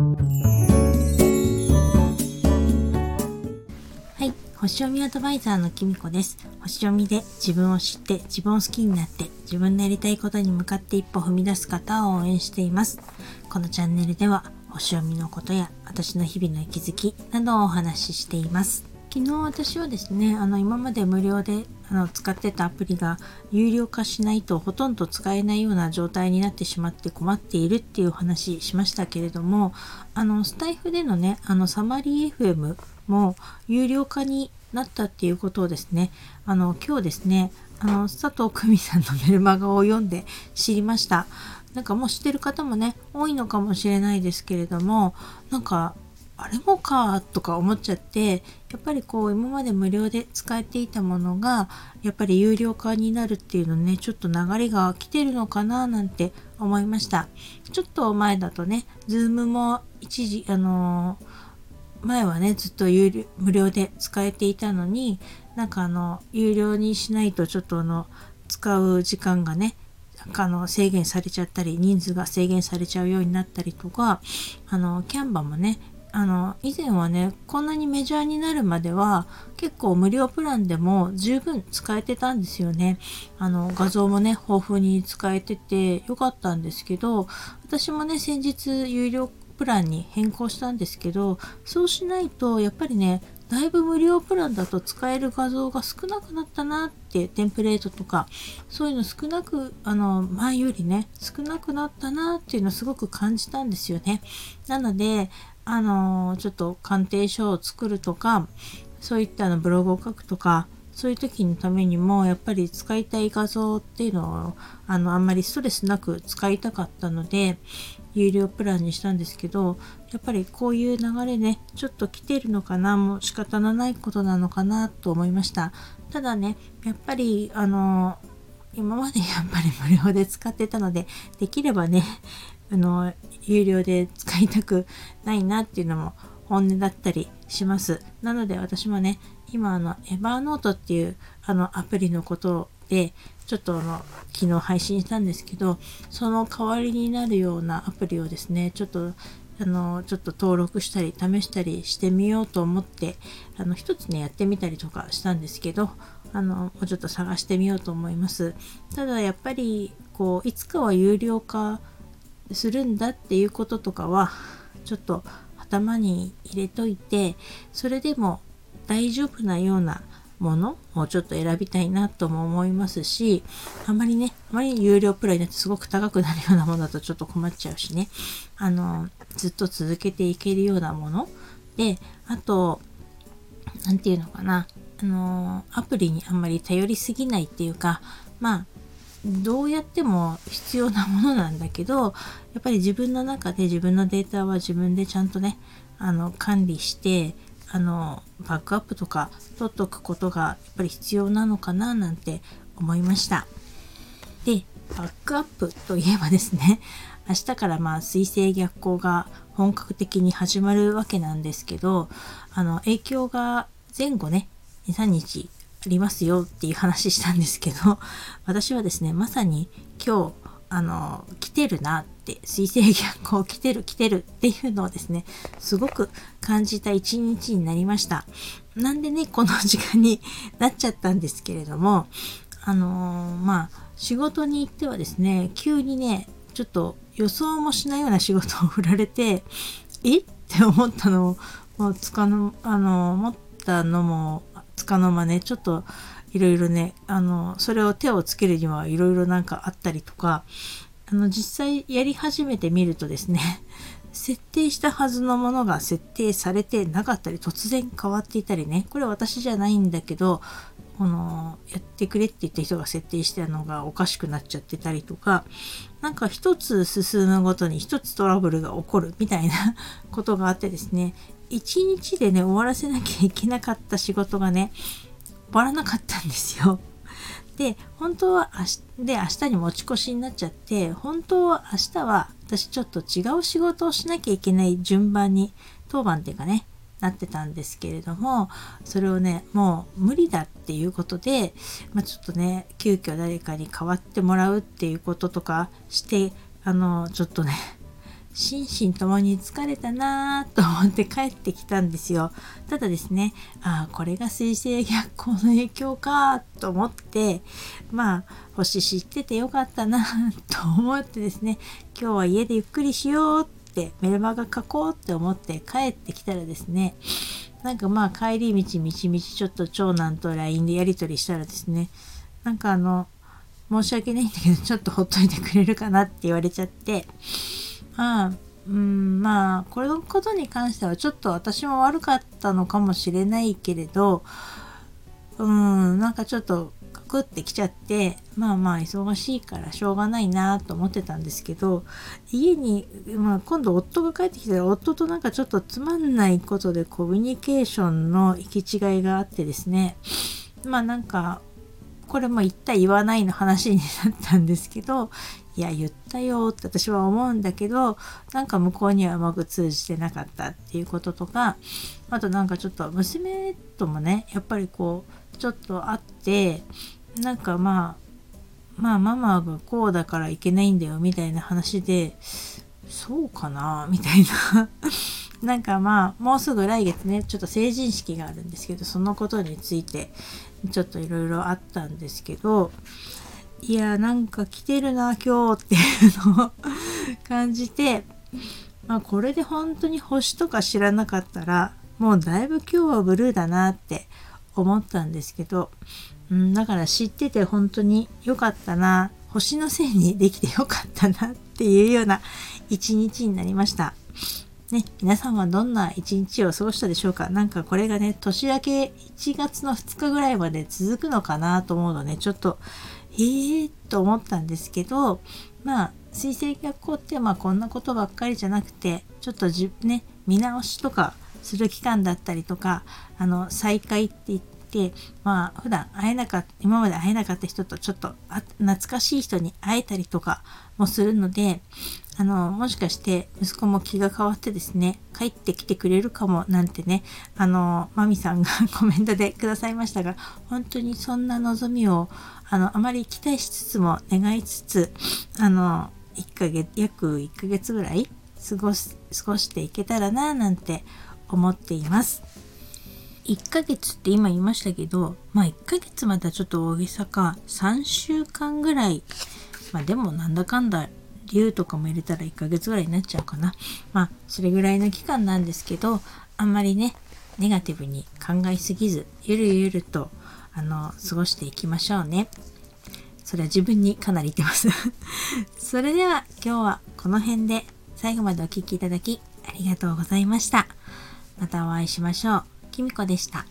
はい星読みアドバイザーのきみこです。星読みで自分を知って自分を好きになって自分のやりたいことに向かって一歩踏み出す方を応援しています。このチャンネルでは星読みのことや私の日々の息づきなどをお話ししています。昨日私はですねあの今まで無料であの使ってたアプリが有料化しないとほとんど使えないような状態になってしまって困っているっていう話しましたけれどもあのスタイフでのねあのサマリー FM も有料化になったっていうことをですねあの今日ですねあの佐藤久美さんのメルマガを読んで知りました。なんかもう知ってる方もね多いのかもしれないですけれどもなんかあれもかとか思っちゃってやっぱりこう今まで無料で使えていたものがやっぱり有料化になるっていうのねちょっと流れが来てるのかななんて思いました。ちょっと前だとね Zoom も一時あの前はねずっと有料無料で使えていたのになんかあの有料にしないとちょっとあの使う時間がねあの制限されちゃったり人数が制限されちゃうようになったりとかあのキャンバもねあの以前はねこんなにメジャーになるまでは結構無料プランでも十分使えてたんですよね。あの画像もね豊富に使えててよかったんですけど私もね先日有料プランに変更したんですけどそうしないとやっぱりねだいぶ無料プランだと使える画像が少なくなったなってテンプレートとかそういうの少なくあの前よりね少なくなったなっていうのをすごく感じたんですよね。なのであのちょっと鑑定書を作るとかそういったのブログを書くとかそういう時のためにもやっぱり使いたい画像っていうのをあのあんまりストレスなく使いたかったので有料プランにしたんですけどやっぱりこういう流れねちょっと来てるのかなもう仕方のないことなのかなと思いました。ただねやっぱりあの今までやっぱり無料で使ってたのでできればねあの有料で使いたくないなっていうのも本音だったりします。なので私もね今あのエバーノートっていうあのアプリのことでちょっとあの昨日配信したんですけどその代わりになるようなアプリをですねちょっとあのちょっと登録したり試したりしてみようと思ってあの一つねやってみたりとかしたんですけどあのもうちょっと探してみようと思います。ただやっぱりこういつかは有料化するんだっていうこととかはちょっと頭に入れといてそれでも大丈夫なようなものをちょっと選びたいなとも思いますしあまりねあまり有料プランになってすごく高くなるようなものだとちょっと困っちゃうしね。あのずっと続けていけるようなもの。であと何て言うのかな。あのアプリにあんまり頼りすぎないっていうかまあどうやっても必要なものなんだけどやっぱり自分の中で自分のデータは自分でちゃんとねあの管理してあのバックアップとか取っておくことがやっぱり必要なのかななんて思いました。でバックアップといえばですね明日からまあ水星逆行が本格的に始まるわけなんですけどあの影響が前後ね23日ありますよっていう話したんですけど 私はですねまさに今日あの来てるなって水星逆行来てる来てるっていうのをですねすごく感じた一日になりました。なんでねこの時間に なっちゃったんですけれどもあのー、まあ仕事に行ってはですね急にねちょっと予想もしないような仕事を振られてえって思ったのをもうつかのあの思ったのもかの間ねちょっといろいろねあのそれを手をつけるにはいろいろなんかあったりとかあの実際やり始めてみるとですね 設定したはずのものが設定されてなかったり突然変わっていたりねこれ私じゃないんだけどこのやってくれって言った人が設定したのがおかしくなっちゃってたりとかなんか一つ進むごとに一つトラブルが起こるみたいなことがあってですね一日でね終わらせなきゃいけなかった仕事がね終わらなかったんですよ。で本当は明日で明日に持ち越しになっちゃって本当は明日は私ちょっと違う仕事をしなきゃいけない順番に当番っていうかねなってたんですけれどもそれをねもう無理だっていうことで、まあ、ちょっとね急遽誰かに代わってもらうっていうこととかしてあのちょっとね心身ともに疲れたなぁと思って帰ってきたんですよ。ただですね、ああ、これが水星逆行の影響かと思って、まあ、星知っててよかったなと思ってですね、今日は家でゆっくりしようってメルマガ書こうって思って帰ってきたらですね、なんかまあ帰り道みちみちょっと長男と LINE でやり取りしたらですね、なんかあの、申し訳ないんだけど、ちょっとほっといてくれるかなって言われちゃって、まあ、うん、まあ、これのことに関してはちょっと私も悪かったのかもしれないけれど、うん、なんかちょっとカクってきちゃって、まあまあ忙しいからしょうがないなと思ってたんですけど、家に、まあ今度夫が帰ってきたら夫となんかちょっとつまんないことでコミュニケーションの行き違いがあってですね、まあなんかこれも言った言わないの話になったんですけどいや言ったよって私は思うんだけどなんか向こうにはうまく通じてなかったっていうこととかあとなんかちょっと娘ともねやっぱりこうちょっと会ってなんかまあまあママがこうだからいけないんだよみたいな話でそうかなみたいななんかまあもうすぐ来月ねちょっと成人式があるんですけどそのことについてちょっといろいろあったんですけどいやなんか来てるな今日っていうのを感じて まあこれで本当に星とか知らなかったらもうだいぶ今日はブルーだなって思ったんですけど、うん、だから知ってて本当に良かったな星のせいにできてよかったなっていうような一日になりました。ね、皆さんはどんな一日を過ごしたでしょうか？なんかこれがね、年明け1月の2日ぐらいまで続くのかなと思うのね、ちょっと、えーと思ったんですけど、まあ、水星逆行ってまあこんなことばっかりじゃなくて、ちょっとじね、見直しとかする期間だったりとか、あの、再開って言って、まあ普段会えなかった、今まで会えなかった人とちょっと懐かしい人に会えたりとかもするので、あの、もしかして息子も気が変わってですね、帰ってきてくれるかもなんてね、あの、マミさんが コメントでくださいましたが、本当にそんな望みを、あの、あまり期待しつつも願いつつ、あの、1ヶ月、約1ヶ月ぐらい過ごす、過ごしていけたらな、なんて思っています。1ヶ月って今言いましたけど、まあ1ヶ月またちょっと大げさか、3週間ぐらい、まあでもなんだかんだ竜とかも入れたら1ヶ月ぐらいになっちゃうかな。まあ、それぐらいの期間なんですけど、あんまりね、ネガティブに考えすぎず、ゆるゆると、あの、過ごしていきましょうね。それは自分にかなり言ってます それでは今日はこの辺で最後までお聴きいただきありがとうございました。またお会いしましょう。きみこでした。